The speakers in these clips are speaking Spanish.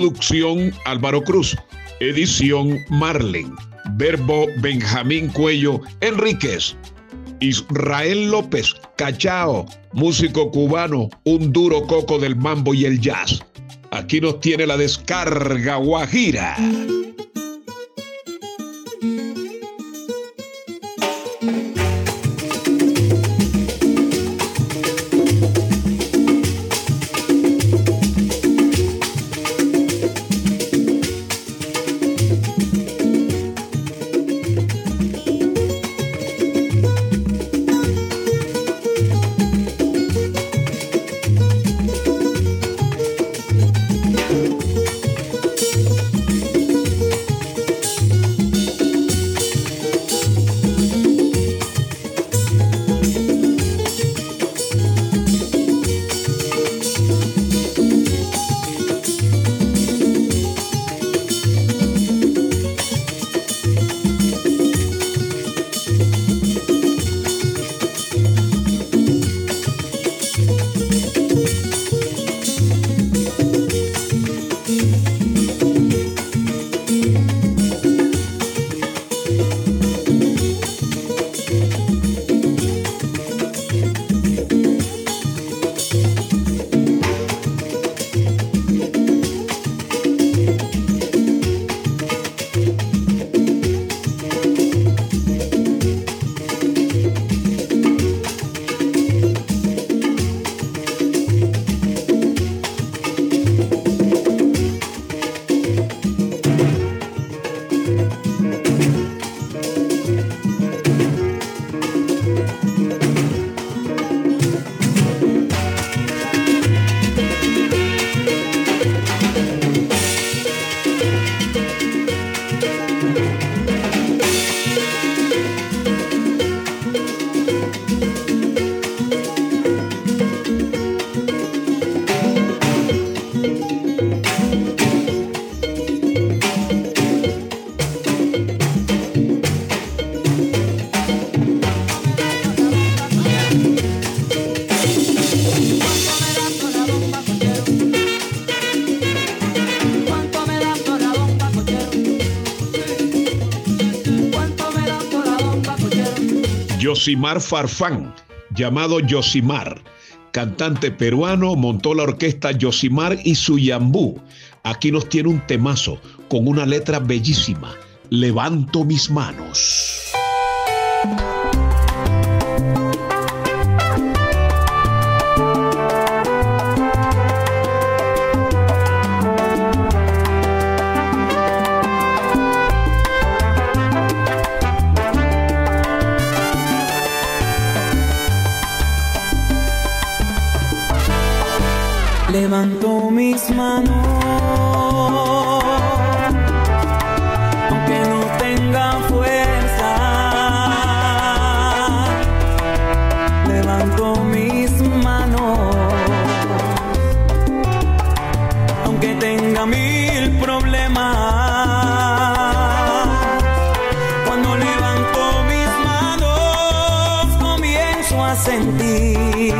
Producción Álvaro Cruz. Edición Marlen. Verbo Benjamín Cuello Enríquez. Israel López, Cachao, músico cubano, un duro coco del mambo y el jazz. Aquí nos tiene la descarga Guajira. Yosimar Farfán, llamado Yosimar. Cantante peruano, montó la orquesta Yosimar y Suyambú. Aquí nos tiene un temazo con una letra bellísima. Levanto mis manos. Mil problemas. Cuando levanto mis manos, comienzo a sentir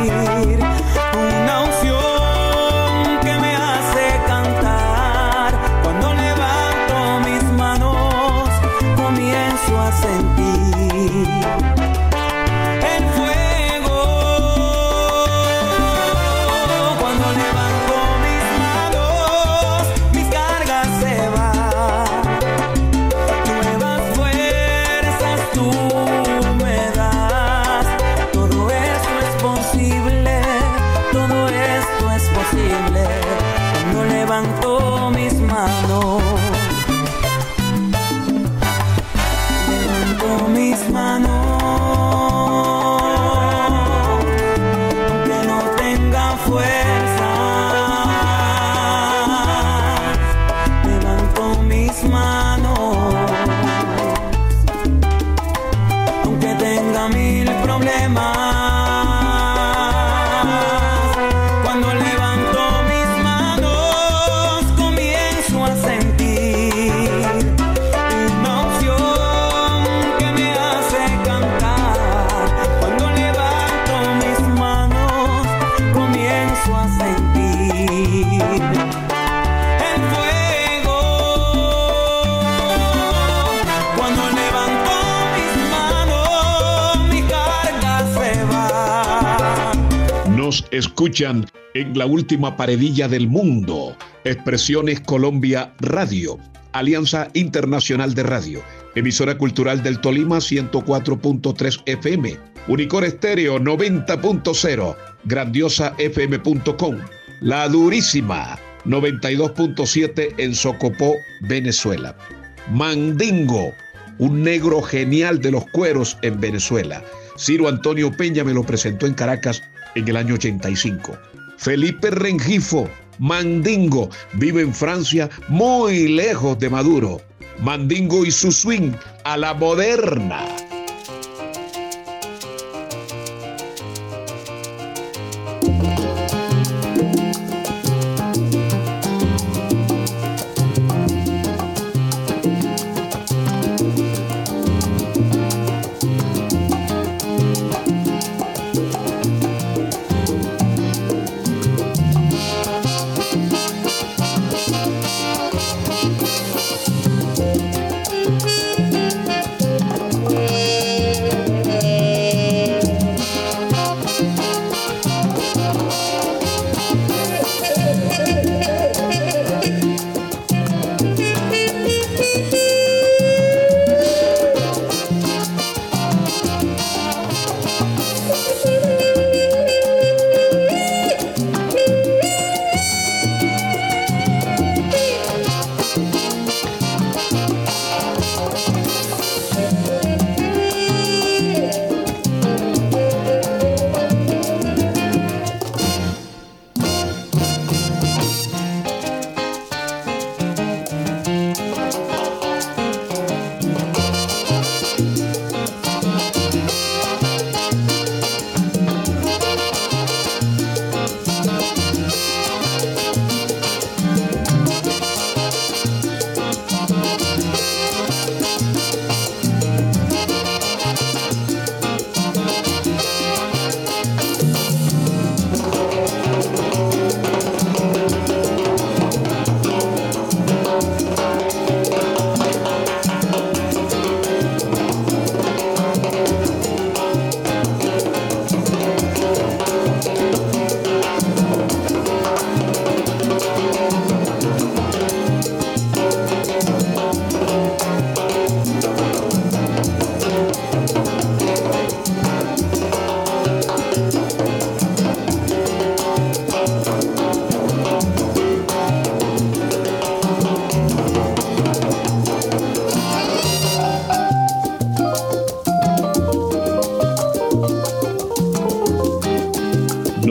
tenga escuchan en la última paredilla del mundo. Expresiones Colombia Radio. Alianza Internacional de Radio. Emisora Cultural del Tolima 104.3 FM. Unicor Estéreo 90.0. GrandiosaFM.com. La Durísima 92.7 en Socopó, Venezuela. Mandingo, un negro genial de los cueros en Venezuela. Ciro Antonio Peña me lo presentó en Caracas en el año 85. Felipe Rengifo, Mandingo, vive en Francia muy lejos de Maduro. Mandingo y su swing a la moderna.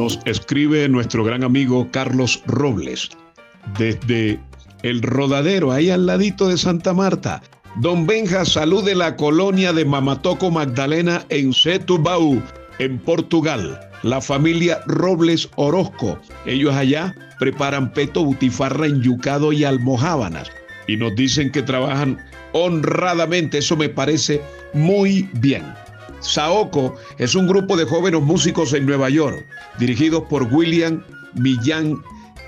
Nos escribe nuestro gran amigo Carlos Robles desde el rodadero, ahí al ladito de Santa Marta. Don Benja, salud de la colonia de Mamatoco Magdalena en Setúbal, en Portugal. La familia Robles Orozco. Ellos allá preparan peto, butifarra, enyucado y almojábanas. Y nos dicen que trabajan honradamente. Eso me parece muy bien. Saoko es un grupo de jóvenes músicos en Nueva York, dirigidos por William Millán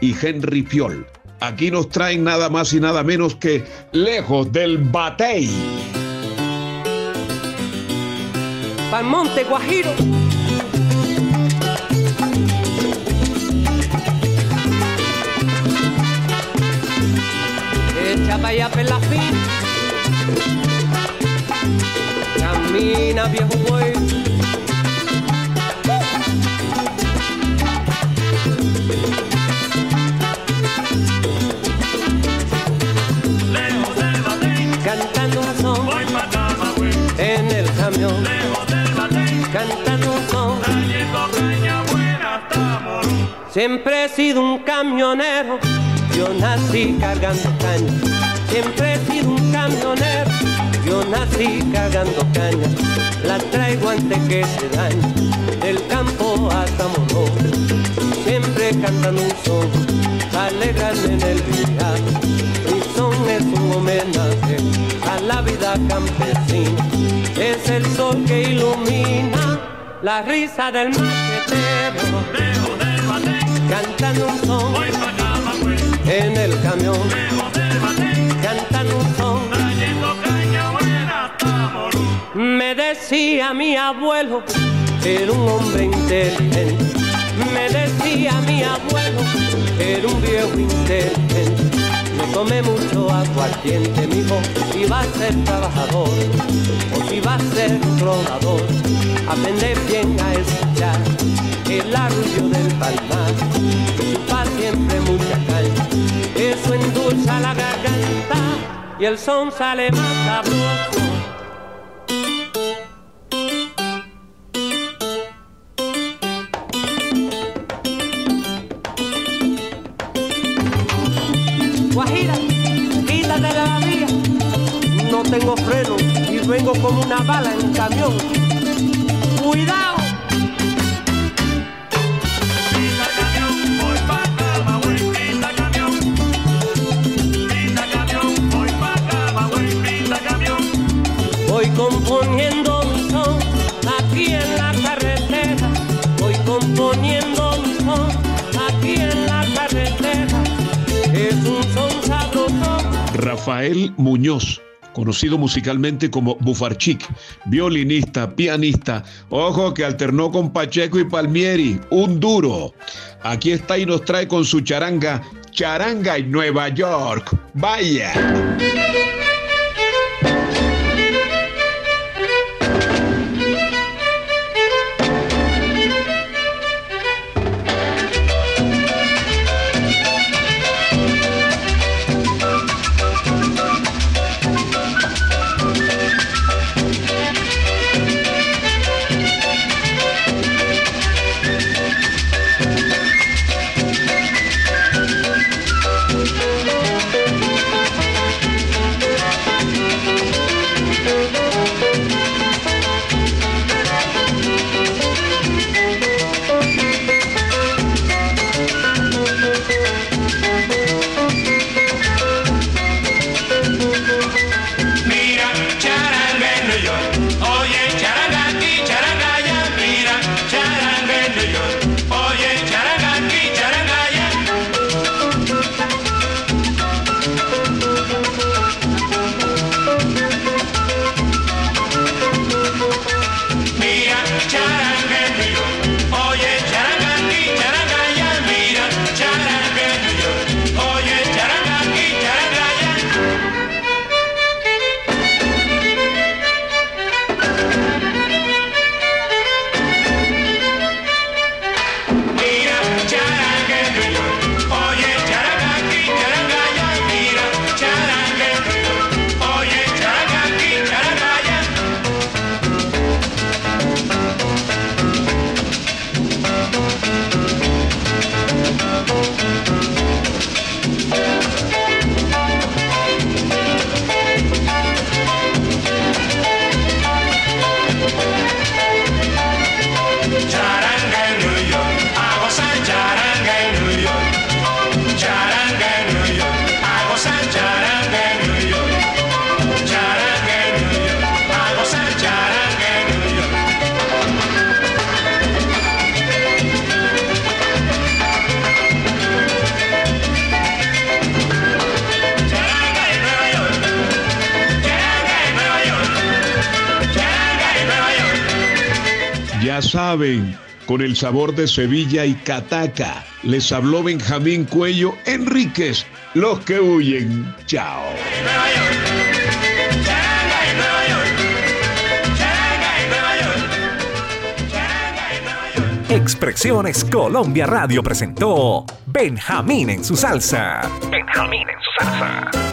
y Henry Piol. Aquí nos traen nada más y nada menos que Lejos del Batey. Pa'l Monte Guajiro. Echa pa' allá camina, viejo buey. Lejos del batén, cantando un son, voy pa' En el camión, lejos del batén, cantando un son, trayendo caña buena. Siempre he sido un camionero, yo nací cargando caña. Siempre he sido un camionero yo nací cargando caña. La traigo antes que se dañe, del campo hasta Morón. Siempre cantando un son, alegran en el viaje. Mi son es un homenaje a la vida campesina. Es el sol que ilumina la risa del machetero. Cantando un son en el camión. Decía mi abuelo, era un hombre inteligente. Me decía mi abuelo, era un viejo inteligente. No tome mucho aguardiente, mi hijo, si va a ser trabajador o si va a ser trovador. Aprende bien a escuchar el arrullo del palmar. Pa' siempre mucha calma, eso endulza la garganta y el son sale más sabroso. Vengo como una bala en camión. Cuidado. Voy componiendo mi son aquí en la carretera. Voy componiendo mi son aquí en la carretera. Es un son sabroso. Rafael Muñoz, conocido musicalmente como Bufarchic, violinista, pianista, ojo que alternó con Pacheco y Palmieri, un duro. Aquí está y nos trae con su charanga, Charanga en Nueva York. Vaya. Ya saben, con el sabor de Sevilla y Cataca, les habló Benjamín Cuello Enríquez, los que huyen. Chao. Expresiones Colombia Radio presentó Benjamín en su salsa. Benjamín en su salsa.